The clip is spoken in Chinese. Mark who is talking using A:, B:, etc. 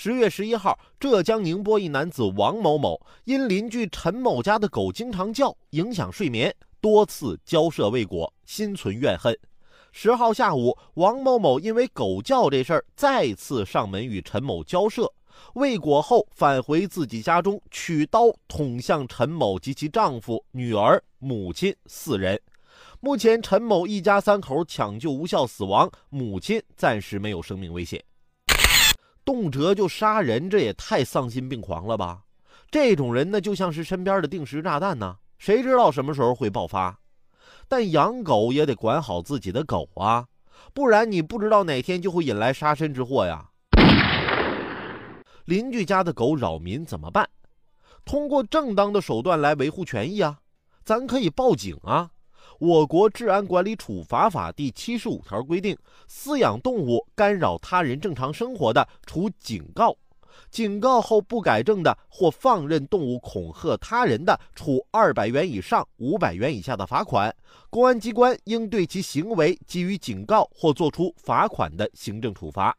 A: 十月十一号，浙江宁波一男子王某某因邻居陈某家的狗经常叫，影响睡眠，多次交涉未果，心存怨恨。十号下午，王某某因为狗叫这事儿，再次上门与陈某交涉，未果后返回自己家中，取刀捅向陈某及其丈夫、女儿、母亲四人。目前，陈某一家三口抢救无效死亡，母亲暂时没有生命危险。动辄就杀人，这也太丧心病狂了吧！这种人呢，就像是身边的定时炸弹呢，谁知道什么时候会爆发？但养狗也得管好自己的狗啊，不然你不知道哪天就会引来杀身之祸呀。邻居家的狗扰民怎么办？通过正当的手段来维护权益啊，咱可以报警啊。我国治安管理处罚法第七十五条规定，饲养动物干扰他人正常生活的，处警告；警告后不改正的，或放任动物恐吓他人的，处二百元以上五百元以下的罚款。公安机关应对其行为给予警告或作出罚款的行政处罚。